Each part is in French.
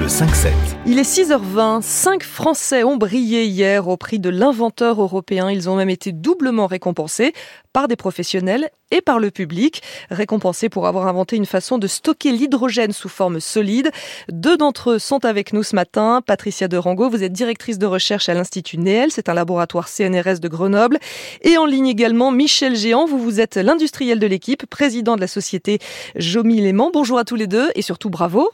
Le 5-7. Il est 6h20. Cinq Français ont brillé hier au prix de l'inventeur européen. Ils ont même été doublement récompensés par des professionnels et par le public. Récompensés pour avoir inventé une façon de stocker l'hydrogène sous forme solide. Deux d'entre eux sont avec nous ce matin. Patricia de Rango, vous êtes directrice de recherche à l'Institut Néel. C'est un laboratoire CNRS de Grenoble. Et en ligne également, Michel Géant. Vous, vous êtes l'industriel de l'équipe, président de la société Jomy Léman. Bonjour à tous les deux et surtout bravo.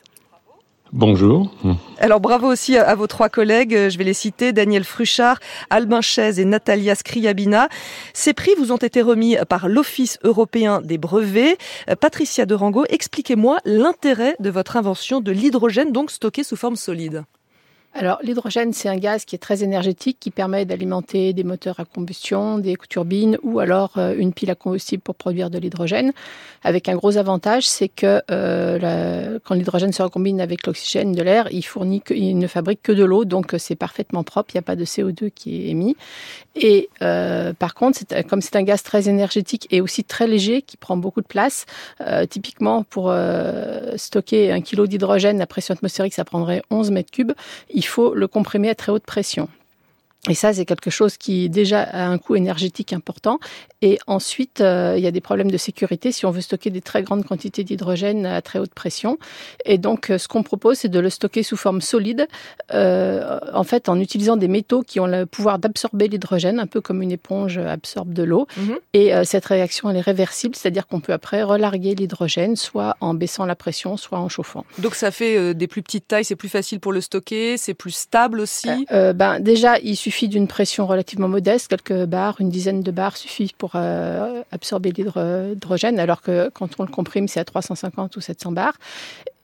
Bonjour. Alors bravo aussi à, vos trois collègues, je vais les citer, Daniel Fruchard, Albin Chaise et Natalia Scriabina. Ces prix vous ont été remis par l'Office européen des brevets. Patricia de Rango, expliquez-moi l'intérêt de votre invention de l'hydrogène donc stocké sous forme solide. Alors l'hydrogène, c'est un gaz qui est très énergétique, qui permet d'alimenter des moteurs à combustion, des turbines ou alors euh, une pile à combustible pour produire de l'hydrogène. Avec un gros avantage, c'est que euh, quand l'hydrogène se recombine avec l'oxygène de l'air, il fournit, il ne fabrique que de l'eau, donc euh, c'est parfaitement propre. Il n'y a pas de CO2 qui est émis. Et euh, par contre, comme c'est un gaz très énergétique et aussi très léger, qui prend beaucoup de place, euh, typiquement pour euh, stocker un kilo d'hydrogène, la pression atmosphérique, ça prendrait 11 mètres cubes. Il faut le comprimer à très haute pression. Et ça, c'est quelque chose qui déjà a un coût énergétique important. Et ensuite, euh, il y a des problèmes de sécurité si on veut stocker des très grandes quantités d'hydrogène à très haute pression. Et donc, euh, ce qu'on propose, c'est de le stocker sous forme solide, euh, en fait, en utilisant des métaux qui ont le pouvoir d'absorber l'hydrogène, un peu comme une éponge absorbe de l'eau. Mhm. Et euh, cette réaction, elle est réversible, c'est-à-dire qu'on peut après relarguer l'hydrogène, soit en baissant la pression, soit en chauffant. Donc, ça fait des plus petites tailles, c'est plus facile pour le stocker, c'est plus stable aussi. ben déjà, il suffit suffit d'une pression relativement modeste, quelques bars, une dizaine de bars suffit pour euh, absorber l'hydrogène, alors que quand on le comprime, c'est à 350 ou 700 bars.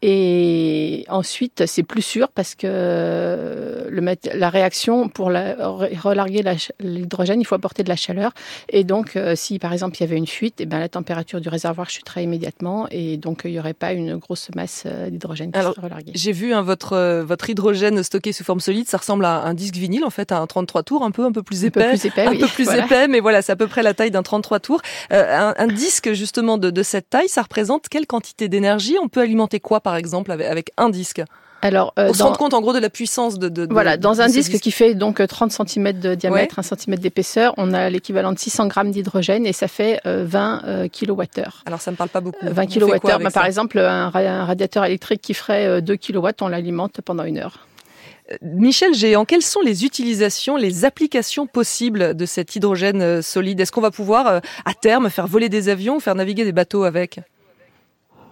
Et ensuite, c'est plus sûr parce que le, la réaction pour la, relarguer l'hydrogène, il faut apporter de la chaleur. Et donc, euh, si par exemple il y avait une fuite, et eh ben, la température du réservoir chuterait immédiatement et donc il n'y aurait pas une grosse masse euh, d'hydrogène qui serait relarguée. J'ai vu hein, votre, euh, votre hydrogène stocké sous forme solide, ça ressemble à un disque vinyle en fait, à un 33 tours, un peu, un peu plus épais. Un peu plus épais, un peu plus épais mais voilà, c'est à peu près la taille d'un 33 tours. un, un, disque justement de, de cette taille, ça représente quelle quantité d'énergie? On peut alimenter quoi par exemple, avec, un disque alors, euh, on se rend compte en gros de la puissance de. de voilà, dans un disque qui fait donc 30 cm de diamètre, 1 cm d'épaisseur, on a l'équivalent de 600 grammes d'hydrogène et ça fait 20 euh, kWh. Alors ça me parle pas beaucoup. 20 kWh, bah, par exemple, un, radiateur électrique qui ferait 2 kW, on l'alimente pendant une heure. Michel Géant, quelles sont les utilisations, les applications possibles de cet hydrogène solide? Est-ce qu'on va pouvoir à terme faire voler des avions ou faire naviguer des bateaux avec?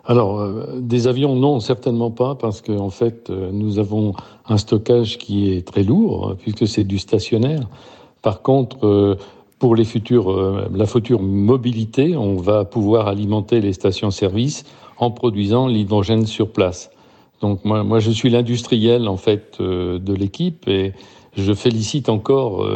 Alors, euh, des avions, non, certainement pas, parce qu'en en fait, euh, nous avons un stockage qui est très lourd, hein, puisque c'est du stationnaire. Par contre, euh, pour les futurs, la future mobilité, on va pouvoir alimenter les stations-service en produisant l'hydrogène sur place. Donc moi, moi je suis l'industriel en fait de l'équipe et je félicite encore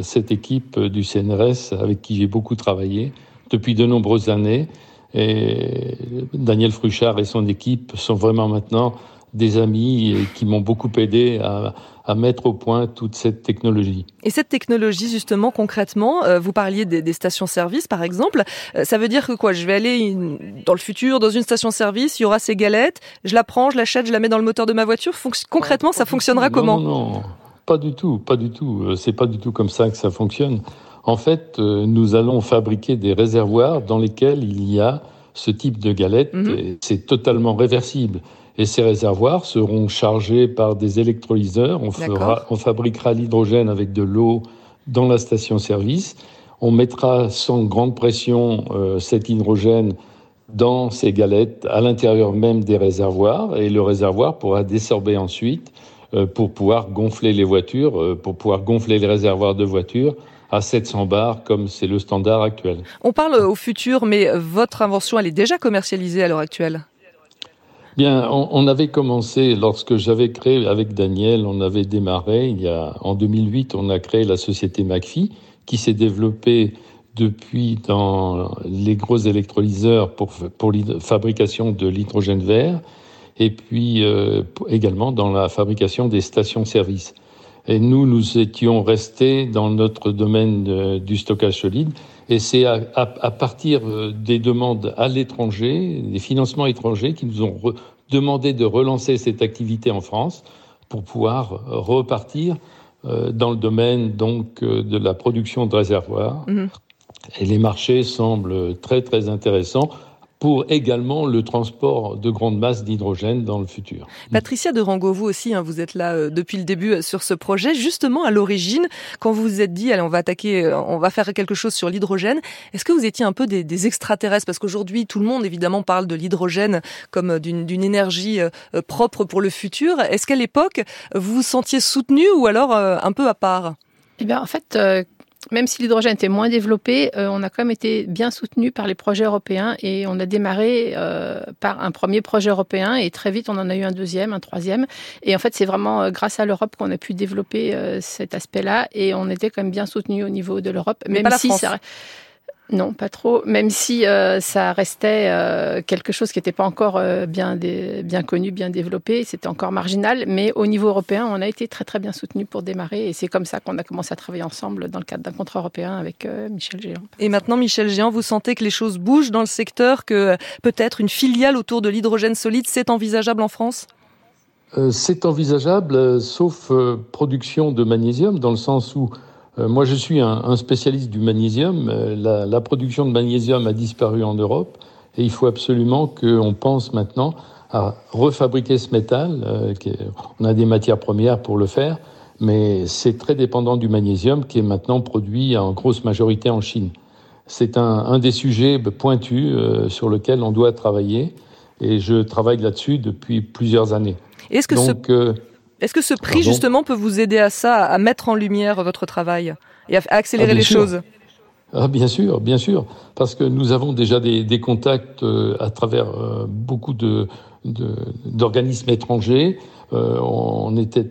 cette équipe du CNRS avec qui j'ai beaucoup travaillé depuis de nombreuses années et Daniel Fruchard et son équipe sont vraiment maintenant des amis qui m'ont beaucoup aidé à, à, mettre au point toute cette technologie. Et cette technologie, justement, concrètement, euh, vous parliez des, des stations-service, par exemple. Euh, ça veut dire que quoi? Je vais aller dans le futur dans une station-service, il y aura ces galettes, je la prends, je l'achète, je la mets dans le moteur de ma voiture. concrètement, ça fonctionnera comment? Non, non, pas du tout, pas du tout. Euh, c'est pas du tout comme ça que ça fonctionne. En fait, euh, nous allons fabriquer des réservoirs dans lesquels il y a ce type de galette. Mhm. C'est totalement réversible. Et ces réservoirs seront chargés par des électrolyseurs. On, on fabriquera l'hydrogène avec de l'eau dans la station-service. On mettra sans grande pression euh, cet hydrogène dans ces galettes à l'intérieur même des réservoirs et le réservoir pourra désorber ensuite euh, pour pouvoir gonfler les voitures, pour pouvoir gonfler les réservoirs de voitures à 700 bars comme c'est le standard actuel. On parle au futur, mais votre invention, elle est déjà commercialisée à l'heure actuelle Bien, on, avait commencé lorsque j'avais créé avec Daniel, on avait démarré il y a en 2008, on a créé la société McPhee qui s'est développée depuis dans les gros électrolyseurs pour pour la fabrication de l'hydrogène vert et puis euh, également dans la fabrication des stations-service. Et nous, nous étions restés dans notre domaine du stockage solide. Et c'est à, partir euh, des demandes à l'étranger, des financements étrangers, qui nous ont demandé de relancer cette activité en France pour pouvoir repartir euh, dans le domaine donc euh, de la production de réservoirs. Mmh. Et les marchés semblent très très intéressants pour également le transport de grandes masses d'hydrogène dans le futur. Patricia de Rango, vous aussi, hein, vous êtes là euh, depuis le début euh, sur ce projet. Justement, à l'origine, quand vous vous êtes dit, allez, on va attaquer, euh, on va faire quelque chose sur l'hydrogène, est-ce que vous étiez un peu des, extraterrestres? Parce qu'aujourd'hui, tout le monde, évidemment, parle de l'hydrogène comme d'une énergie propre pour le futur. Est-ce qu'à l'époque, vous vous sentiez soutenu ou alors un peu à part? Eh bien, en fait, même si l'hydrogène était moins développé, euh, on a quand même été bien soutenu par les projets européens et on a démarré euh, par un premier projet européen et très vite on en a eu un deuxième, un troisième. Et en fait, c'est vraiment euh, grâce à l'Europe qu'on a pu développer cet aspect-là et on était quand même bien soutenu au niveau de l'Europe, même si ça non, pas trop. Même si euh, ça restait euh, quelque chose qui n'était pas encore euh, bien, bien connu, bien développé, c'était encore marginal. Mais au niveau européen, on a été très très bien soutenu pour démarrer. Et c'est comme ça qu'on a commencé à travailler ensemble dans le cadre d'un contrat européen avec Michel Géant. Et maintenant, Michel Géant, vous sentez que les choses bougent dans le secteur, que peut-être une filiale autour de l'hydrogène solide, c'est envisageable en France? C'est envisageable, sauf production de magnésium, dans le sens où euh, moi, je suis un, spécialiste du magnésium. Euh, la, production de magnésium a disparu en Europe et il faut absolument qu'on pense maintenant à refabriquer ce métal. Euh, on a des matières premières pour le faire, mais c'est très dépendant du magnésium qui est maintenant produit en grosse majorité en Chine. C'est un, des sujets pointus sur lequel on doit travailler et je travaille là-dessus depuis plusieurs années. Est-ce que ce... Est-ce que ce prix, justement, peut vous aider à ça, à mettre en lumière votre travail et à accélérer ah, les choses? Ah, Bien sûr, bien sûr, parce que nous avons déjà des, contacts euh, à travers euh, beaucoup de, d'organismes étrangers. Euh, on, était,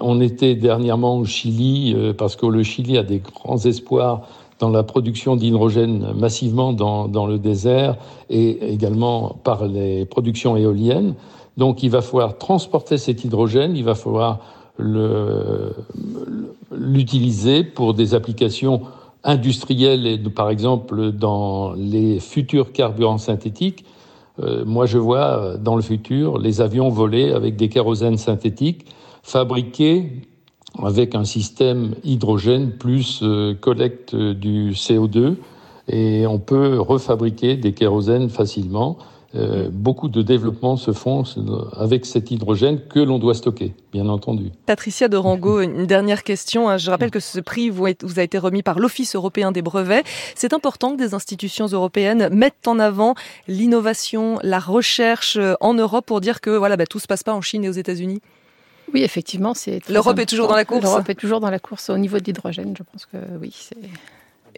on était dernièrement au Chili, parce que le Chili a des grands espoirs dans la production d'hydrogène massivement dans, dans le désert et également par les productions éoliennes. Donc il va falloir transporter cet hydrogène, il va falloir l'utiliser pour des applications industrielles et par exemple dans les futurs carburants synthétiques. Euh, moi, je vois dans le futur les avions voler avec des kérosènes synthétiques fabriqués avec un système hydrogène plus euh, collecte du CO2 et on peut refabriquer des kérosènes facilement. Euh, beaucoup de développements se font avec cet hydrogène que l'on doit stocker, bien entendu. Patricia de Rango, une dernière question. Hein. Je rappelle que ce prix vous a été remis par l'Office européen des brevets. C'est important que des institutions européennes mettent en avant l'innovation, la recherche euh, en Europe pour dire que voilà, bah, tout se passe pas en Chine et aux États-Unis. Oui, effectivement, c'est. L'Europe est toujours dans la course. L'Europe est toujours dans la course au niveau de l'hydrogène. Je pense que oui, c'est.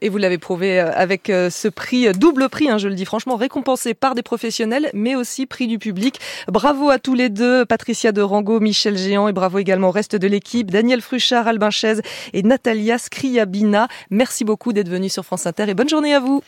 Et vous l'avez prouvé euh, avec euh, ce prix, euh, double prix, hein, je le dis franchement, récompensé par des professionnels, mais aussi prix du public. Bravo à tous les deux, Patricia de Rango, Michel Géant, et bravo également au reste de l'équipe, Daniel Fruchard, Albin Chaise et Natalia Scriabina. Merci beaucoup d'être venus sur France Inter et bonne journée à vous.